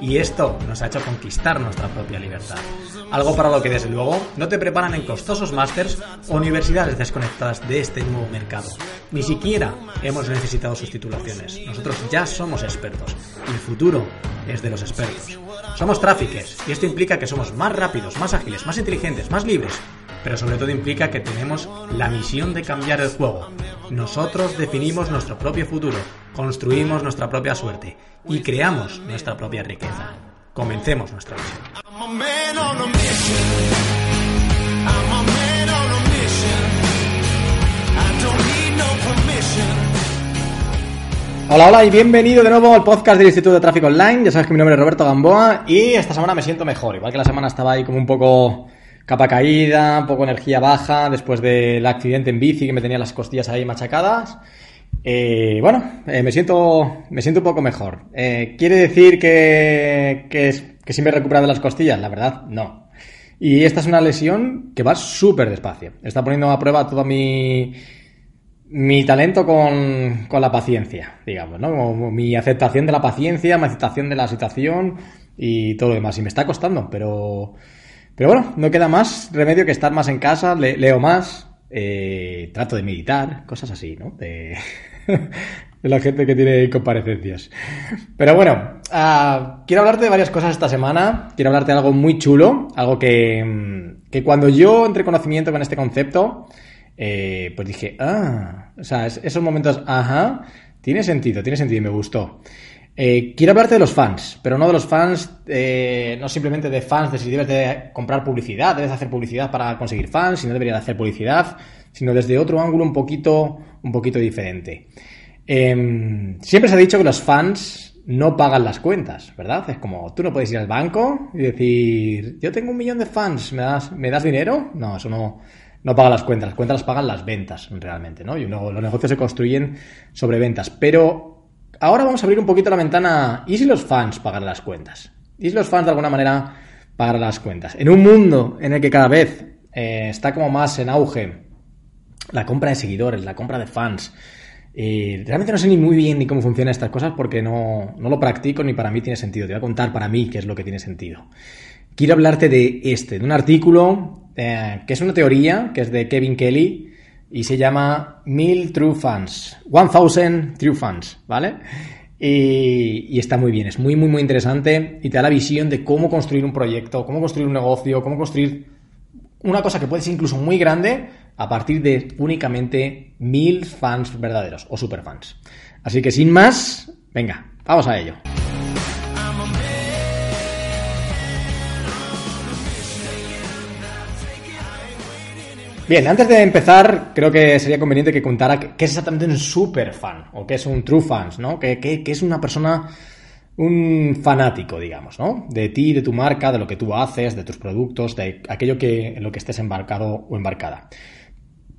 y esto nos ha hecho conquistar nuestra propia libertad. Algo para lo que desde luego no te preparan en costosos másters o universidades desconectadas de este nuevo mercado. Ni siquiera hemos necesitado sus titulaciones. Nosotros ya somos expertos y el futuro es de los expertos. Somos tráficos y esto implica que somos más rápidos, más ágiles, más inteligentes, más libres pero sobre todo implica que tenemos la misión de cambiar el juego. Nosotros definimos nuestro propio futuro, construimos nuestra propia suerte y creamos nuestra propia riqueza. Comencemos nuestra misión. Hola, hola y bienvenido de nuevo al podcast del Instituto de Tráfico Online. Ya sabes que mi nombre es Roberto Gamboa y esta semana me siento mejor. Igual que la semana estaba ahí como un poco capa caída, poco energía baja después del accidente en bici que me tenía las costillas ahí machacadas. Eh, bueno, eh, me siento me siento un poco mejor. Eh, ¿Quiere decir que, que, que sí me he recuperado las costillas? La verdad, no. Y esta es una lesión que va súper despacio. Está poniendo a prueba todo mi, mi talento con, con la paciencia, digamos, ¿no? mi aceptación de la paciencia, mi aceptación de la situación y todo lo demás. Y me está costando, pero pero bueno, no queda más remedio que estar más en casa, leo más, eh, trato de meditar, cosas así, ¿no? De, la gente que tiene comparecencias. Pero bueno, uh, quiero hablarte de varias cosas esta semana. Quiero hablarte de algo muy chulo, algo que, mm, que cuando yo entré conocimiento con este concepto, eh, pues dije, ah, o sea, esos momentos, ajá, tiene sentido, tiene sentido y me gustó. Eh, quiero hablarte de los fans, pero no de los fans, eh, no simplemente de fans de si debes de comprar publicidad, debes hacer publicidad para conseguir fans, si no deberías hacer publicidad, sino desde otro ángulo un poquito, un poquito diferente. Em, siempre se ha dicho que los fans no pagan las cuentas, ¿verdad? Es como, tú no puedes ir al banco y decir, yo tengo un millón de fans, ¿me das, ¿me das dinero? No, eso no, no paga las cuentas, las cuentas las pagan las ventas realmente, ¿no? Y los negocios se construyen sobre ventas, pero ahora vamos a abrir un poquito la ventana. ¿Y si los fans pagan las cuentas? ¿Y si los fans de alguna manera pagan las cuentas? En un mundo en el que cada vez eh, está como más en auge la compra de seguidores, la compra de fans. y realmente no sé ni muy bien ni cómo funcionan estas cosas porque no, no, lo practico ni para mí tiene sentido. Te voy a contar para mí qué es lo que tiene sentido. Quiero hablarte de este, de un artículo eh, que es una teoría, que es de Kevin Kelly, y se llama Mil True Fans, 1000 True Fans, ¿vale? Y, está muy bien, es muy, muy, muy interesante y te da la visión de cómo construir un proyecto, cómo construir un negocio, cómo construir una cosa que puede ser incluso muy grande a partir de únicamente mil fans verdaderos o superfans. Así que sin más, venga, vamos a ello. Bien, antes de empezar, creo que sería conveniente que contara qué es exactamente un super fan o qué es un true fans, ¿no? ¿Qué, es una persona, un fanático, digamos, ¿no? De ti, de tu marca, de lo que tú haces, de tus productos, de aquello que, en lo que estés embarcado o embarcada.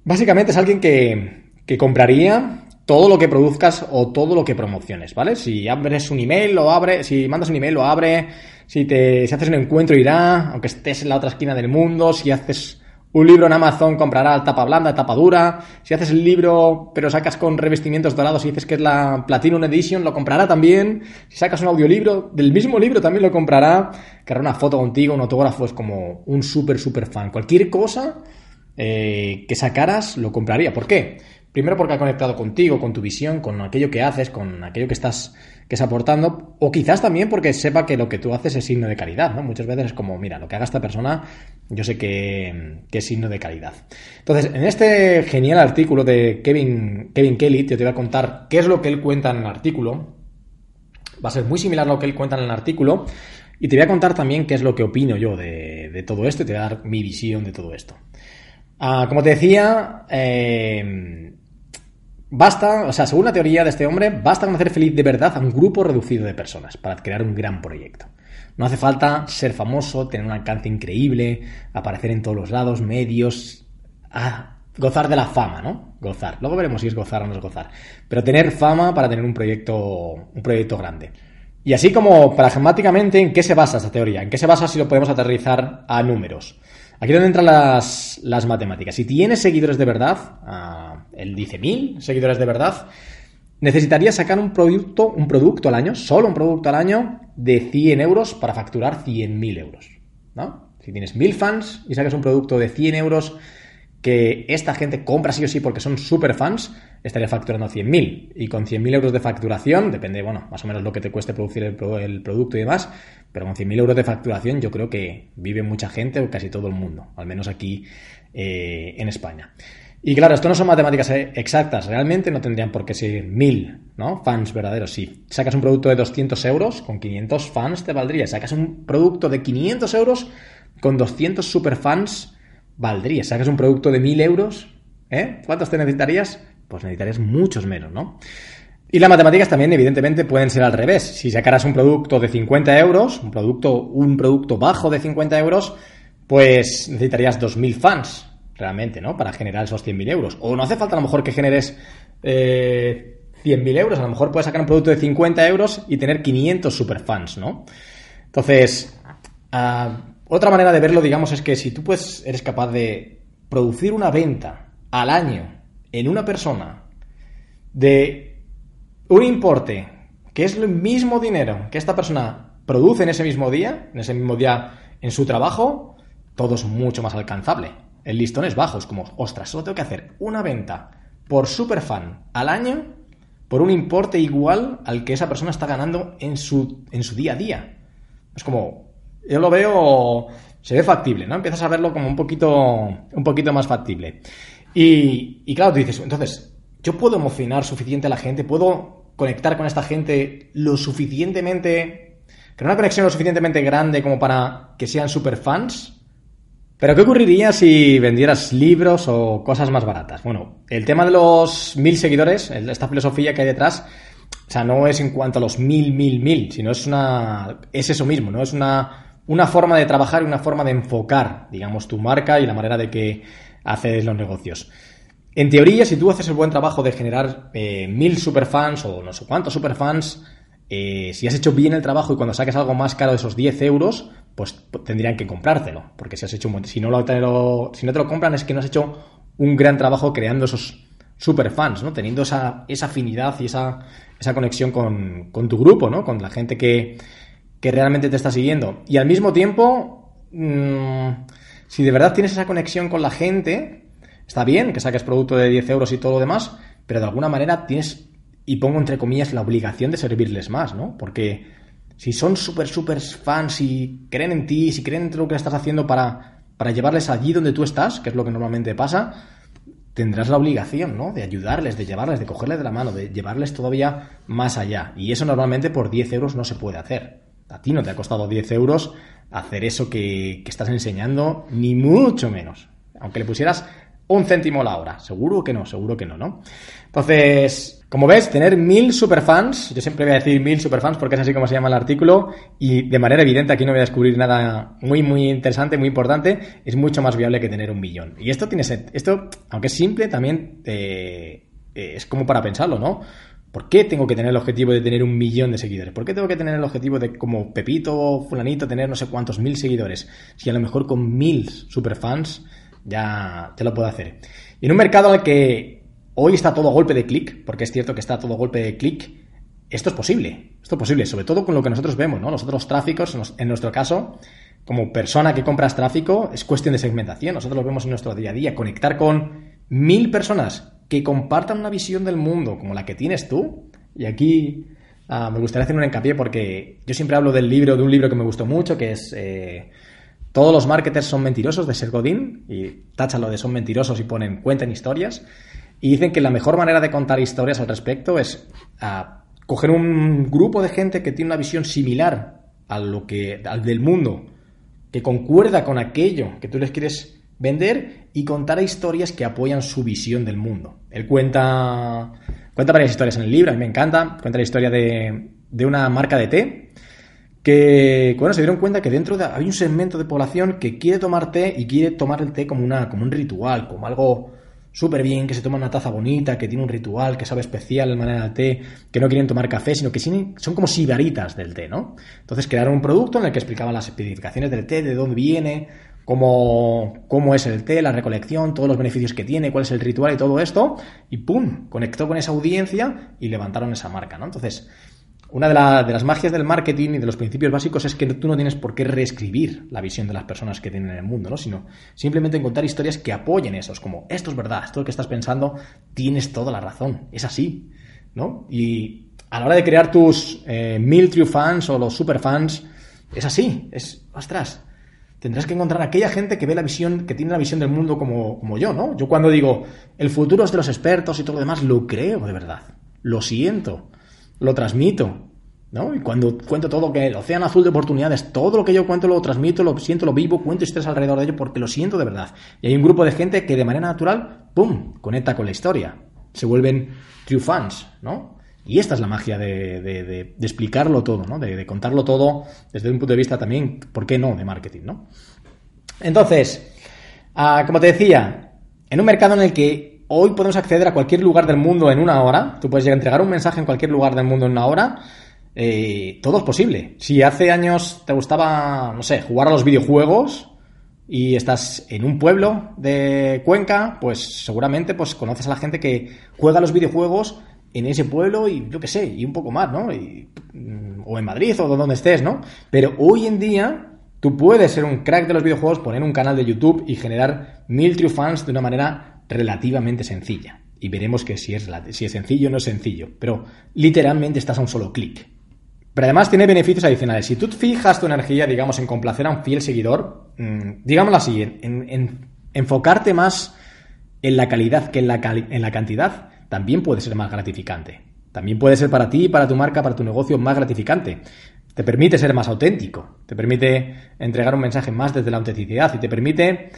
Básicamente es alguien que, que compraría todo lo que produzcas o todo lo que promociones, ¿vale? Si abres un email, lo abre, si mandas un email, lo abre, si, te, si haces un encuentro, irá, aunque estés en la otra esquina del mundo, si haces un libro en Amazon comprará tapa blanda, tapa dura. Si haces el libro pero sacas con revestimientos dorados y dices que es la Platinum Edition, lo comprará también. Si sacas un audiolibro, del mismo libro también lo comprará. Querrá una foto contigo, un autógrafo, es como un súper, súper fan. Cualquier cosa eh, que sacaras, lo compraría. ¿Por qué? Primero porque ha conectado contigo, con tu visión, con aquello que haces, con aquello que estás que es aportando, o quizás también porque sepa que lo que tú haces es signo de calidad, ¿no? Muchas veces es como, mira, lo que haga esta persona, yo sé que, es signo de calidad. Entonces, en este genial artículo de Kevin, Kevin Kelly, te voy a contar qué es lo que él cuenta en el artículo. Va a ser muy similar a lo que él cuenta en el artículo. Y te voy a contar también qué es lo que opino yo de, todo esto y te voy a dar mi visión de todo esto. Ah, como te decía, eh, Basta, o sea, según la teoría de este hombre, basta con hacer feliz de verdad a un grupo reducido de personas para crear un gran proyecto. No hace falta ser famoso, tener un alcance increíble, aparecer en todos los lados, medios, ah, gozar de la fama, ¿no? Gozar. Luego veremos si es gozar o no es gozar. Pero tener fama para tener un proyecto, un proyecto grande. Y así como pragmáticamente, ¿en qué se basa esta teoría? ¿En qué se basa si lo podemos aterrizar a números? Aquí es donde entran las, las matemáticas. Si tienes seguidores de verdad, uh, él dice mil seguidores de verdad, necesitarías sacar un producto, un producto al año, solo un producto al año, de 100 euros para facturar 100.000 euros. ¿no? Si tienes mil fans y sacas un producto de 100 euros que esta gente compra sí o sí porque son super fans, estaría facturando 100.000. Y con 100.000 euros de facturación, depende, bueno, más o menos lo que te cueste producir el producto y demás, pero con 100.000 euros de facturación yo creo que vive mucha gente o casi todo el mundo, al menos aquí eh, en España. Y claro, esto no son matemáticas eh, exactas, realmente no tendrían por qué ser 1.000 ¿no? fans verdaderos. Si sacas un producto de 200 euros, con 500 fans te valdría. Sacas un producto de 500 euros, con 200 super fans valdría. Sacas un producto de 1000 euros, ¿eh? ¿Cuántos te necesitarías? Pues necesitarías muchos menos, ¿no? Y las matemáticas también, evidentemente, pueden ser al revés. Si sacaras un producto de 50 euros, un producto, un producto bajo de 50 euros, pues necesitarías 2.000 fans, realmente, ¿no? Para generar esos 100.000 euros. O no hace falta a lo mejor que generes eh, 100.000 euros, a lo mejor puedes sacar un producto de 50 euros y tener 500 superfans, ¿no? Entonces, uh, otra manera de verlo, digamos, es que si tú pues, eres capaz de producir una venta al año en una persona de un importe que es el mismo dinero que esta persona produce en ese mismo día, en ese mismo día en su trabajo, todo es mucho más alcanzable. El listón es bajo, es como, ostras, solo tengo que hacer una venta por superfan al año por un importe igual al que esa persona está ganando en su, en su día a día. Es como, yo lo veo, se ve factible, ¿no? Empiezas a verlo como un poquito, un poquito más factible. Y, y claro, tú dices, entonces, yo puedo emocionar suficiente a la gente, puedo conectar con esta gente lo suficientemente, crear una conexión lo suficientemente grande como para que sean super fans. Pero ¿qué ocurriría si vendieras libros o cosas más baratas? Bueno, el tema de los mil seguidores, esta filosofía que hay detrás, o sea, no es en cuanto a los mil, mil, mil, sino es una, es eso mismo, ¿no? Es una una forma de trabajar y una forma de enfocar, digamos, tu marca y la manera de que haces los negocios. En teoría, si tú haces el buen trabajo de generar eh, mil superfans o no sé cuántos superfans, eh, si has hecho bien el trabajo y cuando saques algo más caro de esos 10 euros, pues tendrían que comprártelo. Porque si has hecho un, si no lo, si no te lo compran es que no has hecho un gran trabajo creando esos superfans, ¿no? Teniendo esa, afinidad y esa, conexión con, tu grupo, ¿no? Con la gente que, realmente te está siguiendo. Y al mismo tiempo, mmm, si de verdad tienes esa conexión con la gente, está bien que saques producto de 10 euros y todo lo demás, pero de alguna manera tienes, y pongo entre comillas, la obligación de servirles más, ¿no? Porque si son súper, súper fans y creen en ti, si creen en lo que estás haciendo para, para llevarles allí donde tú estás, que es lo que normalmente pasa, tendrás la obligación, ¿no? De ayudarles, de llevarles, de cogerles de la mano, de llevarles todavía más allá. Y eso normalmente por 10 euros no se puede hacer. A ti no te ha costado 10 euros hacer eso que, estás enseñando, ni mucho menos. Aunque le pusieras un céntimo la hora. Seguro que no, seguro que no, ¿no? Entonces, como ves, tener mil superfans, yo siempre voy a decir mil superfans porque es así como se llama el artículo, y de manera evidente aquí no voy a descubrir nada muy, muy interesante, muy importante, es mucho más viable que tener un millón. Y esto tiene, esto, aunque es simple, también eh, es como para pensarlo, ¿no? ¿Por qué tengo que tener el objetivo de tener un millón de seguidores? ¿Por qué tengo que tener el objetivo de, como Pepito o Fulanito, tener no sé cuántos mil seguidores? Si a lo mejor con mil superfans ya te lo puedo hacer. Y en un mercado al que hoy está todo a golpe de clic, porque es cierto que está todo a golpe de clic, esto es posible. Esto es posible, sobre todo con lo que nosotros vemos, ¿no? Nosotros tráficos, en nuestro caso, como persona que compras tráfico, es cuestión de segmentación. Nosotros lo vemos en nuestro día a día. Conectar con mil personas que compartan una visión del mundo como la que tienes tú. Y aquí ah, me gustaría hacer un hincapié porque yo siempre hablo del libro, de un libro que me gustó mucho, que es eh, Todos los marketers son mentirosos, de Seth Godin, y tachan lo de son mentirosos y ponen cuenten historias. Y dicen que la mejor manera de contar historias al respecto es ah, coger un grupo de gente que tiene una visión similar a lo que, al del mundo, que concuerda con aquello que tú les quieres vender y contar historias que apoyan su visión del mundo. Él cuenta, cuenta varias historias en el libro, a mí me encanta. Cuenta la historia de, de una marca de té que, bueno, se dieron cuenta que dentro de, hay un segmento de población que quiere tomar té y quiere tomar el té como, una, como un ritual, como algo súper bien, que se toma una taza bonita, que tiene un ritual, que sabe especial en manera del té, que no quieren tomar café, sino que son como sibaritas del té, ¿no? Entonces crearon un producto en el que explicaban las especificaciones del té, de dónde viene, cómo, cómo es el té, la recolección, todos los beneficios que tiene, cuál es el ritual y todo esto, y ¡pum! Conectó con esa audiencia y levantaron esa marca, ¿no? Entonces, una de, las magias del marketing y de los principios básicos es que tú no tienes por qué reescribir la visión de las personas que tienen en el mundo, ¿no? Sino simplemente contar historias que apoyen esos, como esto es verdad, esto que estás pensando, tienes toda la razón, es así, ¿no? Y a la hora de crear tus eh, mil true fans o los super fans, es así, es, ostras, tendrás que encontrar a aquella gente que ve la visión, que tiene la visión del mundo como, como yo, ¿no? Yo cuando digo, el futuro es de los expertos y todo lo demás, lo creo de verdad, lo siento lo transmito. ¿no? Y cuando cuento todo que el océano azul de oportunidades, todo lo que yo cuento lo transmito, lo siento, lo vivo, cuento historias alrededor de ello porque lo siento de verdad. Y hay un grupo de gente que de manera natural, ¡pum!, conecta con la historia. Se vuelven true fans, ¿no? Y esta es la magia de, explicarlo todo, ¿no? De, contarlo todo desde un punto de vista también, ¿por qué no?, de marketing, ¿no? Entonces, ah, como te decía, en un mercado en el que Hoy podemos acceder a cualquier lugar del mundo en una hora. Tú puedes llegar a entregar un mensaje en cualquier lugar del mundo en una hora. Eh, todo es posible. Si hace años te gustaba, no sé, jugar a los videojuegos y estás en un pueblo de Cuenca, pues seguramente pues conoces a la gente que juega a los videojuegos en ese pueblo y yo qué sé, y un poco más, ¿no? Mm, o en Madrid o donde estés, ¿no? Pero hoy en día tú puedes ser un crack de los videojuegos, poner un canal de YouTube y generar mil true fans de una manera relativamente sencilla. Y veremos que si es, si es sencillo o no es sencillo. Pero literalmente estás a un solo clic. Pero además tiene beneficios adicionales. Si tú fijas tu energía, digamos, en complacer a un fiel seguidor, mm, digámoslo así, en, enfocarte más en la calidad que en la, en la cantidad, también puede ser más gratificante. También puede ser para ti, para tu marca, para tu negocio más gratificante. Te permite ser más auténtico, te permite entregar un mensaje más desde la autenticidad y te permite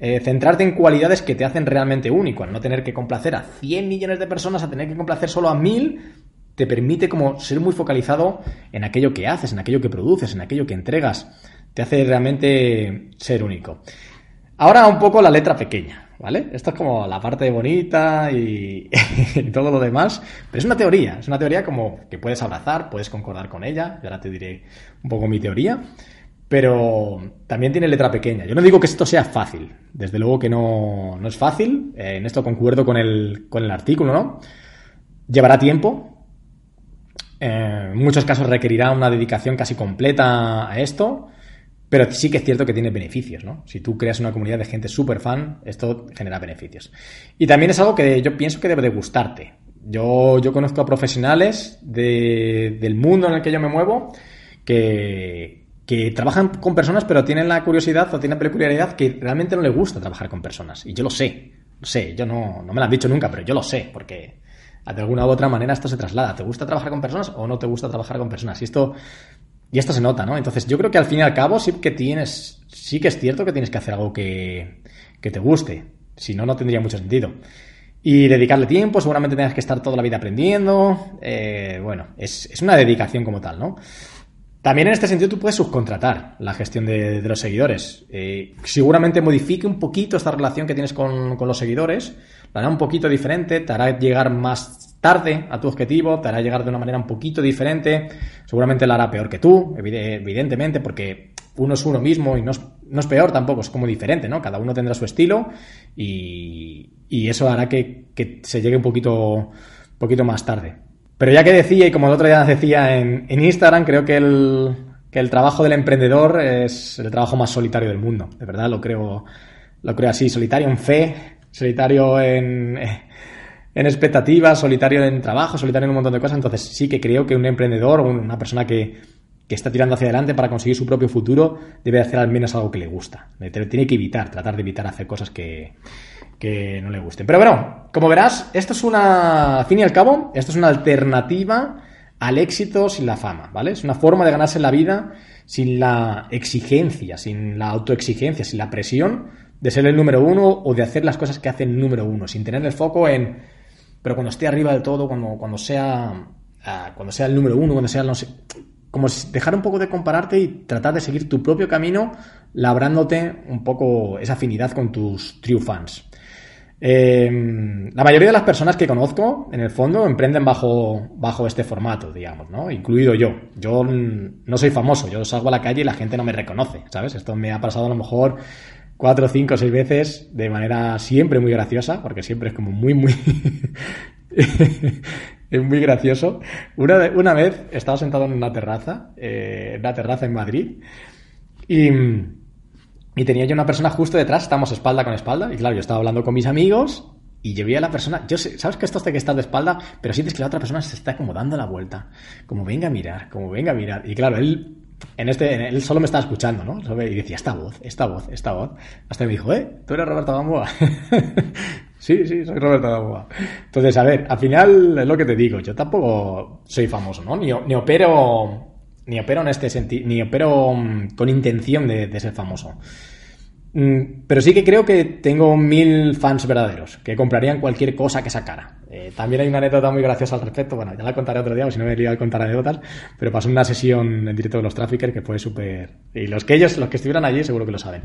eh, centrarte en cualidades que te hacen realmente único, al no tener que complacer a 100 millones de personas, a tener que complacer solo a 1000, te permite como ser muy focalizado en aquello que haces, en aquello que produces, en aquello que entregas. Te hace realmente ser único. Ahora un poco la letra pequeña, ¿vale? Esto es como la parte bonita y, y, todo lo demás, pero es una teoría, es una teoría como que puedes abrazar, puedes concordar con ella, y ahora te diré un poco mi teoría, pero también tiene letra pequeña. Yo no digo que esto sea fácil, desde luego que no, es fácil, eh, en esto concuerdo con el, con el artículo, ¿no? Llevará tiempo, eh, en muchos casos requerirá una dedicación casi completa a esto, pero sí que es cierto que tiene beneficios, ¿no? Si tú creas una comunidad de gente súper fan, esto genera beneficios. Y también es algo que yo pienso que debe de gustarte. Yo, yo conozco a profesionales del mundo en el que yo me muevo que, que trabajan con personas pero tienen la curiosidad o tienen la peculiaridad que realmente no les gusta trabajar con personas. Y yo lo sé, lo sé, yo no, no me lo han dicho nunca, pero yo lo sé, porque de alguna u otra manera esto se traslada. ¿Te gusta trabajar con personas o no te gusta trabajar con personas? Y esto, y esto se nota, ¿no? Entonces yo creo que al fin y al cabo sí que tienes, sí que es cierto que tienes que hacer algo que, que te guste. Si no, no tendría mucho sentido. Y dedicarle tiempo, seguramente tengas que estar toda la vida aprendiendo. Eh, bueno, es, es una dedicación como tal, ¿no? También en este sentido tú puedes subcontratar la gestión de, los seguidores. Eh, seguramente modifique un poquito esta relación que tienes con, los seguidores, la hará un poquito diferente, te hará llegar más tarde a tu objetivo, te hará llegar de una manera un poquito diferente, seguramente la hará peor que tú, evidentemente, porque uno es uno mismo y no es, peor tampoco, es como diferente, ¿no? Cada uno tendrá su estilo y, eso hará que, se llegue un poquito más tarde. Pero ya que decía, y como el otro día decía en, Instagram, creo que el, que el trabajo del emprendedor es el trabajo más solitario del mundo. De verdad, lo creo, lo creo así. Solitario en fe, solitario en, en expectativas, solitario en trabajo, solitario en un montón de cosas. Entonces sí que creo que un emprendedor, una persona que, que está tirando hacia adelante para conseguir su propio futuro, debe hacer al menos algo que le gusta. Tiene que evitar, tratar de evitar hacer cosas que, que no le gusten. Pero bueno, como verás, esto es una, al fin y al cabo, esto es una alternativa al éxito sin la fama, ¿vale? Es una forma de ganarse la vida sin la exigencia, sin la autoexigencia, sin la presión de ser el número uno o de hacer las cosas que hace el número uno, sin tener el foco en, pero cuando esté arriba del todo, cuando, cuando sea, ah, cuando sea el número uno, cuando sea, no sé, como dejar un poco de compararte y tratar de seguir tu propio camino, labrándote un poco esa afinidad con tus true fans. Em, la mayoría de las personas que conozco, en el fondo, emprenden bajo, bajo este formato, digamos, ¿no? Incluido yo. Yo no soy famoso, yo salgo a la calle y la gente no me reconoce, ¿sabes? Esto me ha pasado a lo mejor cuatro, cinco, seis veces de manera siempre muy graciosa, porque siempre es como muy, muy... es muy gracioso. Una, una vez estaba sentado en una terraza, eh, en una terraza en Madrid, y y tenía yo una persona justo detrás, estamos espalda con espalda, y claro, yo estaba hablando con mis amigos y yo vi a la persona, yo sabes que esto hace que estar de espalda, pero sientes que la otra persona se está como dando la vuelta, como venga a mirar, como venga a mirar. Y claro, él en este, él solo me estaba escuchando, ¿no? Y decía, esta voz, esta voz, esta voz. Hasta me dijo, ¿eh? ¿Tú eres Roberto Gamboa? sí, sí, soy Roberto Gamboa. Entonces, a ver, al final es lo que te digo, yo tampoco soy famoso, ¿no? Ni, ni opero ni opero en este sentido, ni opero mm, con intención de, ser famoso. Mm, pero sí que creo que tengo mil fans verdaderos, que comprarían cualquier cosa que sacara. Eh, también hay una anécdota muy graciosa al respecto, bueno, ya la contaré otro día, o si no me he a contar anécdotas, pero pasó una sesión en directo de los Traffickers que fue súper... Y los que ellos, los que estuvieran allí seguro que lo saben.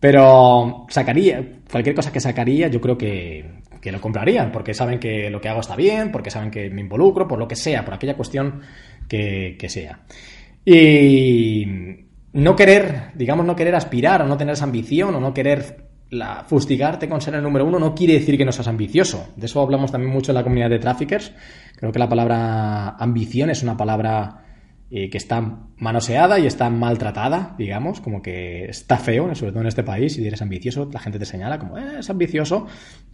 Pero sacaría, cualquier cosa que sacaría, yo creo que, que lo comprarían, porque saben que lo que hago está bien, porque saben que me involucro, por lo que sea, por aquella cuestión que, sea. Y no querer, digamos, no querer aspirar o no tener esa ambición o no querer la, fustigarte con ser el número uno no quiere decir que no seas ambicioso. De eso hablamos también mucho en la comunidad de traffickers. Creo que la palabra ambición es una palabra eh, que está manoseada y está maltratada, digamos, como que está feo, sobre todo en este país, si eres ambicioso, la gente te señala como, eh, es ambicioso.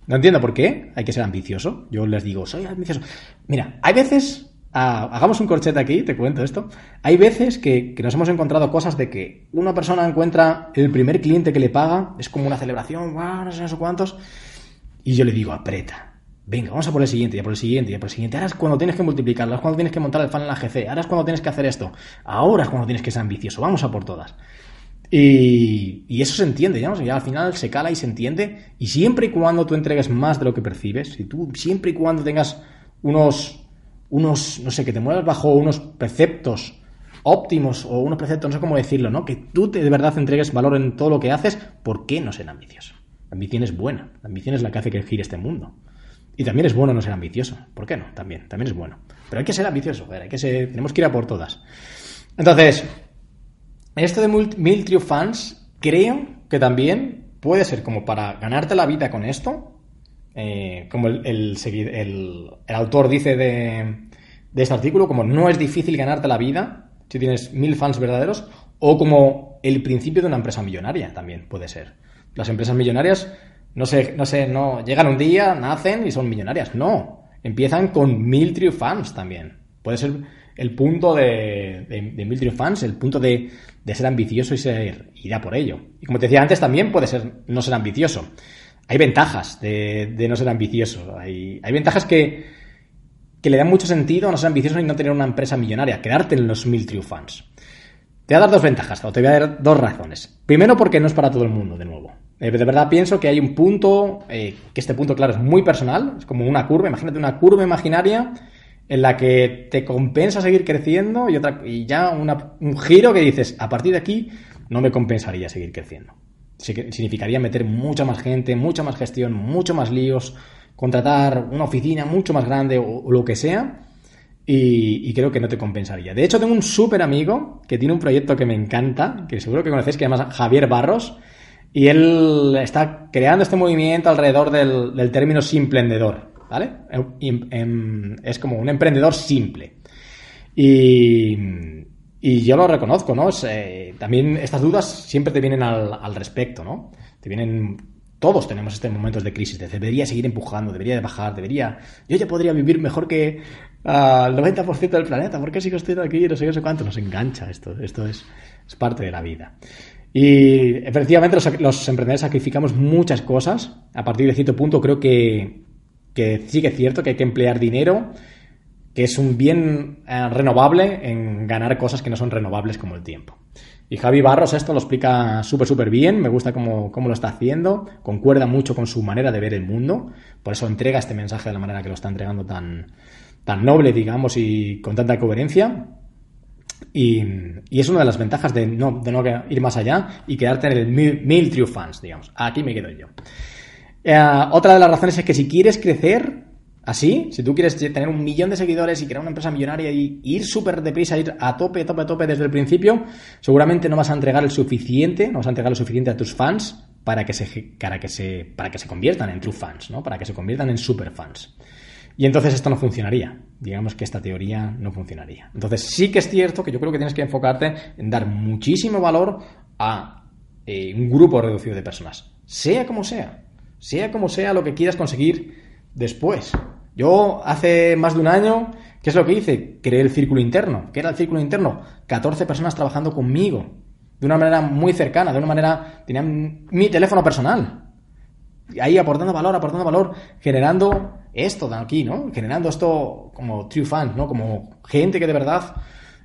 No entiendo por qué hay que ser ambicioso. Yo les digo, soy ambicioso. Mira, hay veces hagamos un corchete aquí, te cuento esto. Hay veces que, nos hemos encontrado cosas de que una persona encuentra el primer cliente que le paga, es como una celebración, no sé, no sé cuántos, y yo le digo, aprieta. Venga, vamos a por el siguiente, ya por el siguiente, ya por el siguiente. Ahora es cuando tienes que multiplicarlo, ahora es cuando tienes que montar el fan en la GC, ahora es cuando tienes que hacer esto, ahora es cuando tienes que ser ambicioso, vamos a por todas. Y, eso se entiende, ya, ya al final se cala y se entiende. Y siempre y cuando tú entregues más de lo que percibes, y tú siempre y cuando tengas unos unos, no sé, que te muevas bajo unos preceptos óptimos o unos preceptos, no sé cómo decirlo, ¿no? Que tú te, de verdad entregues valor en todo lo que haces, ¿por qué no ser ambicioso? La ambición es buena, la ambición es la que hace que gire este mundo. Y también es bueno no ser ambicioso, ¿por qué no? También, también es bueno. Pero hay que ser ambicioso, hay que ser, tenemos que ir a por todas. Entonces, esto de Mil Trio Fans, creo que también puede ser como para ganarte la vida con esto, eh, como el, el, autor dice de, este artículo, como no es difícil ganarte la vida si tienes mil fans verdaderos, o como el principio de una empresa millonaria también puede ser. Las empresas millonarias no sé, no sé, no llegan un día, nacen y son millonarias. No, empiezan con mil fans también. Puede ser el punto de, de, mil true fans, el punto de, de, ser ambicioso y ser ir a por ello. Y como te decía antes, también puede ser no ser ambicioso hay ventajas de, no ser ambicioso. Hay, hay ventajas que, que, le dan mucho sentido a no ser ambicioso y no tener una empresa millonaria, quedarte en los mil true fans. Te voy a dar dos ventajas, o te voy a dar dos razones. Primero, porque no es para todo el mundo, de nuevo. Eh, de verdad pienso que hay un punto, eh, que este punto, claro, es muy personal, es como una curva, imagínate una curva imaginaria en la que te compensa seguir creciendo y, otra, y ya un giro que dices, a partir de aquí no me compensaría seguir creciendo significaría meter mucha más gente, mucha más gestión, mucho más líos, contratar una oficina mucho más grande o, lo que sea. Y, creo que no te compensaría. De hecho, tengo un súper amigo que tiene un proyecto que me encanta, que seguro que conocéis, que se llama Javier Barros. Y él está creando este movimiento alrededor del, término emprendedor ¿Vale? Em, em, es como un emprendedor simple. Y, y yo lo reconozco, ¿no? Eh, también estas dudas siempre te vienen al, respecto, ¿no? Te vienen todos tenemos estos momentos de crisis, de debería seguir empujando, debería de bajar, debería... Yo ya podría vivir mejor que al 90% del planeta, ¿por qué sigo estoy aquí? No sé, no sé cuánto, nos engancha esto, esto es, parte de la vida. Y efectivamente los, emprendedores sacrificamos muchas cosas, a partir de cierto punto creo que, que sí que es cierto que hay que emplear dinero, que es un bien eh, renovable en ganar cosas que no son renovables como el tiempo. Y Javi Barros esto lo explica súper, súper bien, me gusta cómo, lo está haciendo, concuerda mucho con su manera de ver el mundo, por eso entrega este mensaje de la manera que lo está entregando tan, tan noble, digamos, y con tanta coherencia. Y, es una de las ventajas de no, de no ir más allá y quedarte en el mil, true fans, digamos. Aquí me quedo yo. Eh, otra de las razones es que si quieres crecer así, si tú quieres tener un millón de seguidores y crear una empresa millonaria y ir súper deprisa, ir a tope, tope, tope desde el principio, seguramente no vas a entregar el suficiente, no vas a entregar lo suficiente a tus fans para que se, para que se, para que se conviertan en true fans, ¿no? Para que se conviertan en super fans. Y entonces esto no funcionaría. Digamos que esta teoría no funcionaría. Entonces sí que es cierto que yo creo que tienes que enfocarte en dar muchísimo valor a eh, un grupo reducido de personas. Sea como sea. Sea como sea lo que quieras conseguir después. Yo hace más de un año, ¿qué es lo que hice? Creé el círculo interno. ¿Qué era el círculo interno? 14 personas trabajando conmigo. De una manera muy cercana, de una manera... Tenían mi teléfono personal ahí aportando valor, aportando valor, generando esto aquí, ¿no? Generando esto como true fans, ¿no? Como gente que de verdad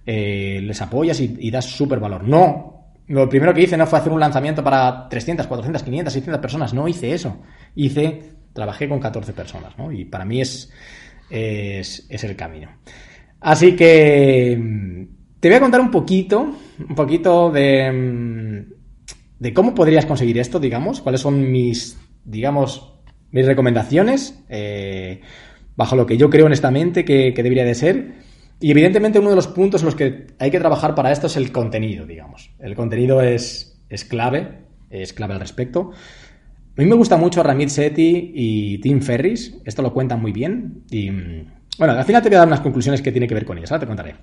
eh, les apoyas y, das súper valor. No, lo primero que hice no fue hacer un lanzamiento para 300, 400, 500, 600 personas, no hice eso. Hice, trabajé con 14 personas, ¿no? Y para mí es, es, el camino. Así que te voy a contar un poquito, un poquito de, de cómo podrías conseguir esto, digamos, cuáles son mis digamos, mis recomendaciones, eh, bajo lo que yo creo honestamente que, que, debería de ser. Y evidentemente uno de los puntos en los que hay que trabajar para esto es el contenido, digamos. El contenido es, es clave, es clave al respecto. A mí me gusta mucho Ramit Sethi y Tim Ferris, esto lo cuentan muy bien. Y bueno, al final te voy a dar unas conclusiones que tienen que ver con ellas, ahora te contaré.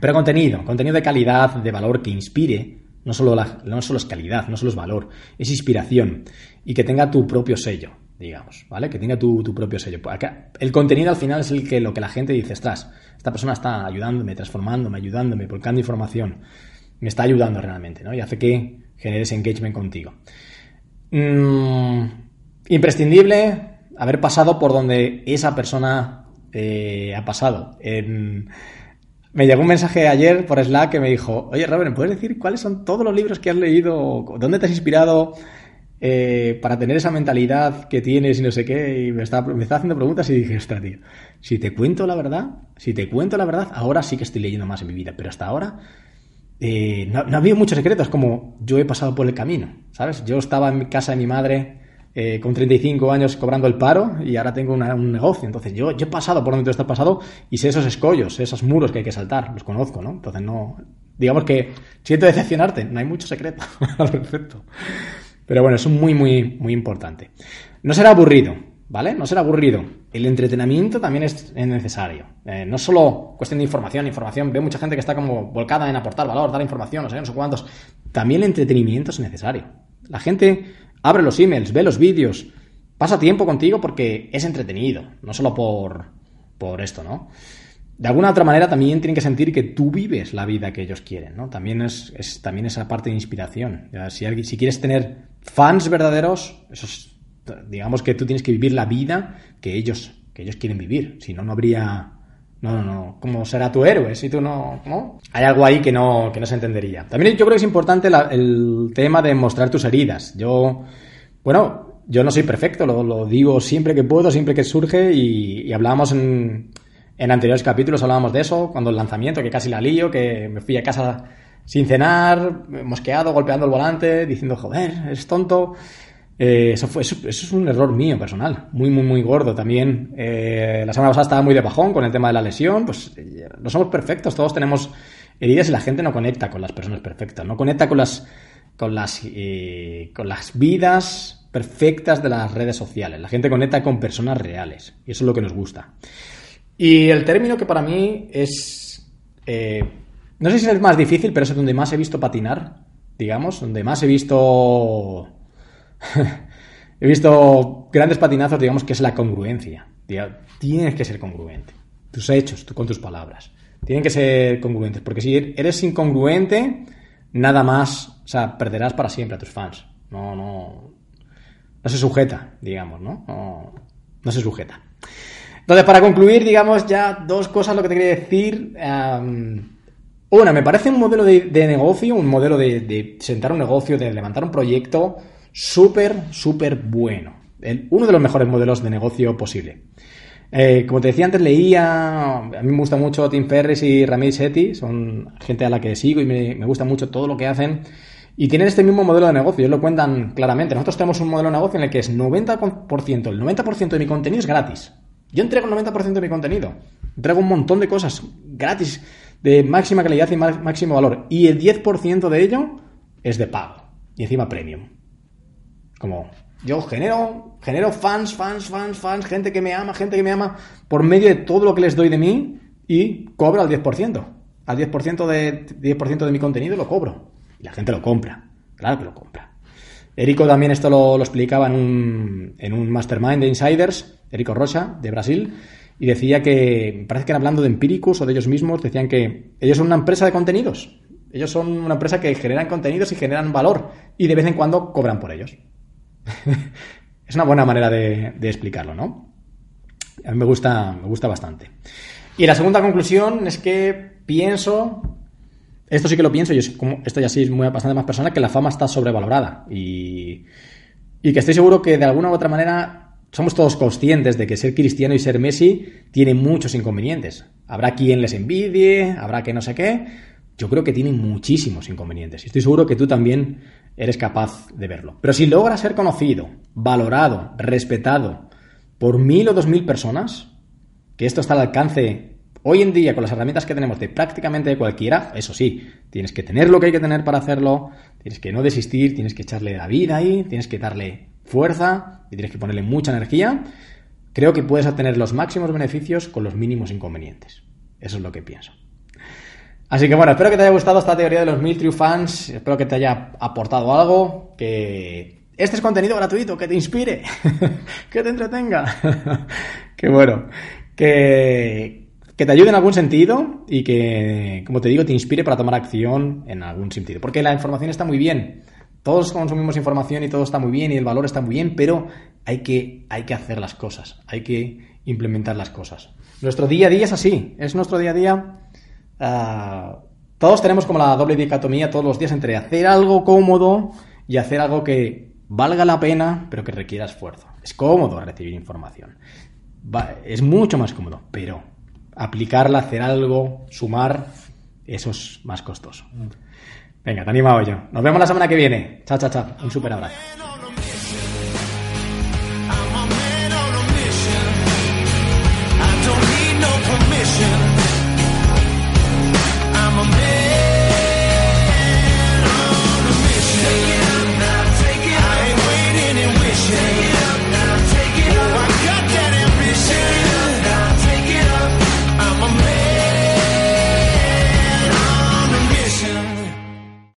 Pero contenido, contenido de calidad, de valor, que inspire, no solo, no solo es calidad, no solo es valor, es inspiración y que tenga tu propio sello, digamos, ¿vale? Que tenga tu, propio sello. El contenido al final es el que lo que la gente dice, estás, esta persona está ayudándome, transformándome, ayudándome, volcando información, me está ayudando realmente, ¿no? Y hace que generes engagement contigo. Mm, imprescindible haber pasado por donde esa persona eh, ha pasado. En, me llegó un mensaje ayer por Slack que me dijo, oye Robert, ¿me puedes decir cuáles son todos los libros que has leído? ¿Dónde te has inspirado eh, para tener esa mentalidad que tienes y no sé qué? Y me estaba, me haciendo preguntas y dije, ostras, tío, si te cuento la verdad, si te cuento la verdad, ahora sí que estoy leyendo más en mi vida, pero hasta ahora eh, no, no ha habido muchos secretos, como yo he pasado por el camino, ¿sabes? Yo estaba en casa de mi madre eh, con 35 años cobrando el paro y ahora tengo un negocio. Entonces yo, yo he pasado por donde tú estás pasado y sé esos escollos, esos muros que hay que saltar, los conozco, ¿no? Entonces no, digamos que siento decepcionarte, no hay mucho secreto al respecto. Pero bueno, es muy, muy, muy importante. No será aburrido, ¿vale? No será aburrido. El entretenimiento también es necesario. Eh, no solo cuestión de información, información. Veo mucha gente que está como volcada en aportar valor, dar información, no sé, no sé cuántos. También el entretenimiento es necesario. La gente abre los emails, ve los vídeos, pasa tiempo contigo porque es entretenido, no solo por, por esto, ¿no? De alguna otra manera también tienen que sentir que tú vives la vida que ellos quieren, ¿no? También es, también esa parte de inspiración. Si, si quieres tener fans verdaderos, digamos que tú tienes que vivir la vida que ellos, que ellos quieren vivir. Si no, no habría, no, no, no. ¿Cómo será tu héroe si tú no, no? Hay algo ahí que no, que no se entendería. También yo creo que es importante el tema de mostrar tus heridas. Yo, bueno, yo no soy perfecto, lo, digo siempre que puedo, siempre que surge y, hablábamos en, en anteriores capítulos, hablábamos de eso, cuando el lanzamiento, que casi la lío, que me fui a casa sin cenar, mosqueado, golpeando el volante, diciendo, joder, es tonto. Eh, eso, fue, eso, es un error mío personal, muy, muy, muy gordo también. Eh, la semana pasada estaba muy de bajón con el tema de la lesión, pues eh, no somos perfectos, todos tenemos heridas y la gente no conecta con las personas perfectas, no conecta con las, con las, con las vidas perfectas de las redes sociales, la gente conecta con personas reales y eso es lo que nos gusta. Y el término que para mí es, no sé si es más difícil, pero es donde más he visto patinar, digamos, donde más he visto He visto grandes patinazos, digamos que es la congruencia. Tienes que ser congruente. Tus hechos, tú con tus palabras. Tienen que ser congruentes. Porque si eres incongruente, nada más, o sea, perderás para siempre a tus fans. No, no. No se sujeta, digamos, ¿no? No, se sujeta. Entonces, para concluir, digamos, ya dos cosas lo que te quería decir. una, me parece un modelo de, negocio, un modelo de, de, sentar un negocio, de levantar un proyecto súper, súper bueno. uno de los mejores modelos de negocio posible. Eh, como te decía antes, leía, a mí me gusta mucho Tim Ferris y Ramírez Seti, son gente a la que sigo y me, me gusta mucho todo lo que hacen. Y tienen este mismo modelo de negocio, ellos lo cuentan claramente. Nosotros tenemos un modelo de negocio en el que es 90%, el 90% de mi contenido es gratis. Yo entrego el 90% de mi contenido. Entrego un montón de cosas gratis, de máxima calidad y máximo valor. Y el 10% de ello es de pago. Y encima premium. Como yo genero, genero fans, fans, fans, fans, gente que me ama, gente que me ama, por medio de todo lo que les doy de mí y cobro al 10%. Al 10% de, 10 de mi contenido lo cobro. Y la gente lo compra. Claro que lo compra. Erico también esto lo, explicaba en un, en un mastermind de insiders, Erico Rocha, de Brasil, y decía que, parece que hablando de empíricos o de ellos mismos, decían que ellos son una empresa de contenidos. Ellos son una empresa que generan contenidos y generan valor y de vez en cuando cobran por ellos. es una buena manera de, explicarlo, ¿no? A mí me gusta, me gusta bastante. Y la segunda conclusión es que pienso, esto sí que lo pienso, como esto ya sí es muy bastante más personal, que la fama está sobrevalorada y, y que estoy seguro que de alguna u otra manera somos todos conscientes de que ser cristiano y ser Messi tiene muchos inconvenientes. Habrá quien les envidie, habrá que no sé qué. Yo creo que tiene muchísimos inconvenientes y estoy seguro que tú también eres capaz de verlo. Pero si logras ser conocido, valorado, respetado por mil o dos mil personas, que esto está al alcance hoy en día con las herramientas que tenemos de prácticamente cualquiera, eso sí, tienes que tener lo que hay que tener para hacerlo, tienes que no desistir, tienes que echarle la vida ahí, tienes que darle fuerza y tienes que ponerle mucha energía, creo que puedes obtener los máximos beneficios con los mínimos inconvenientes. Eso es lo que pienso. Así que bueno, espero que te haya gustado esta teoría de los mil true fans, espero que te haya aportado algo, que este es contenido gratuito, que te inspire, que te entretenga, que bueno, que, que te ayude en algún sentido y que, como te digo, te inspire para tomar acción en algún sentido. Porque la información está muy bien, todos consumimos información y todo está muy bien y el valor está muy bien, pero hay que, hay que hacer las cosas, hay que implementar las cosas. Nuestro día a día es así, es nuestro día a día Ah, todos tenemos como la doble dicotomía todos los días entre hacer algo cómodo y hacer algo que valga la pena, pero que requiera esfuerzo. Es cómodo recibir información. es mucho más cómodo, pero aplicarla, hacer algo, sumar, eso es más costoso. Venga, te animado yo. Nos vemos la semana que viene. Chao, chao, chao. Un super abrazo.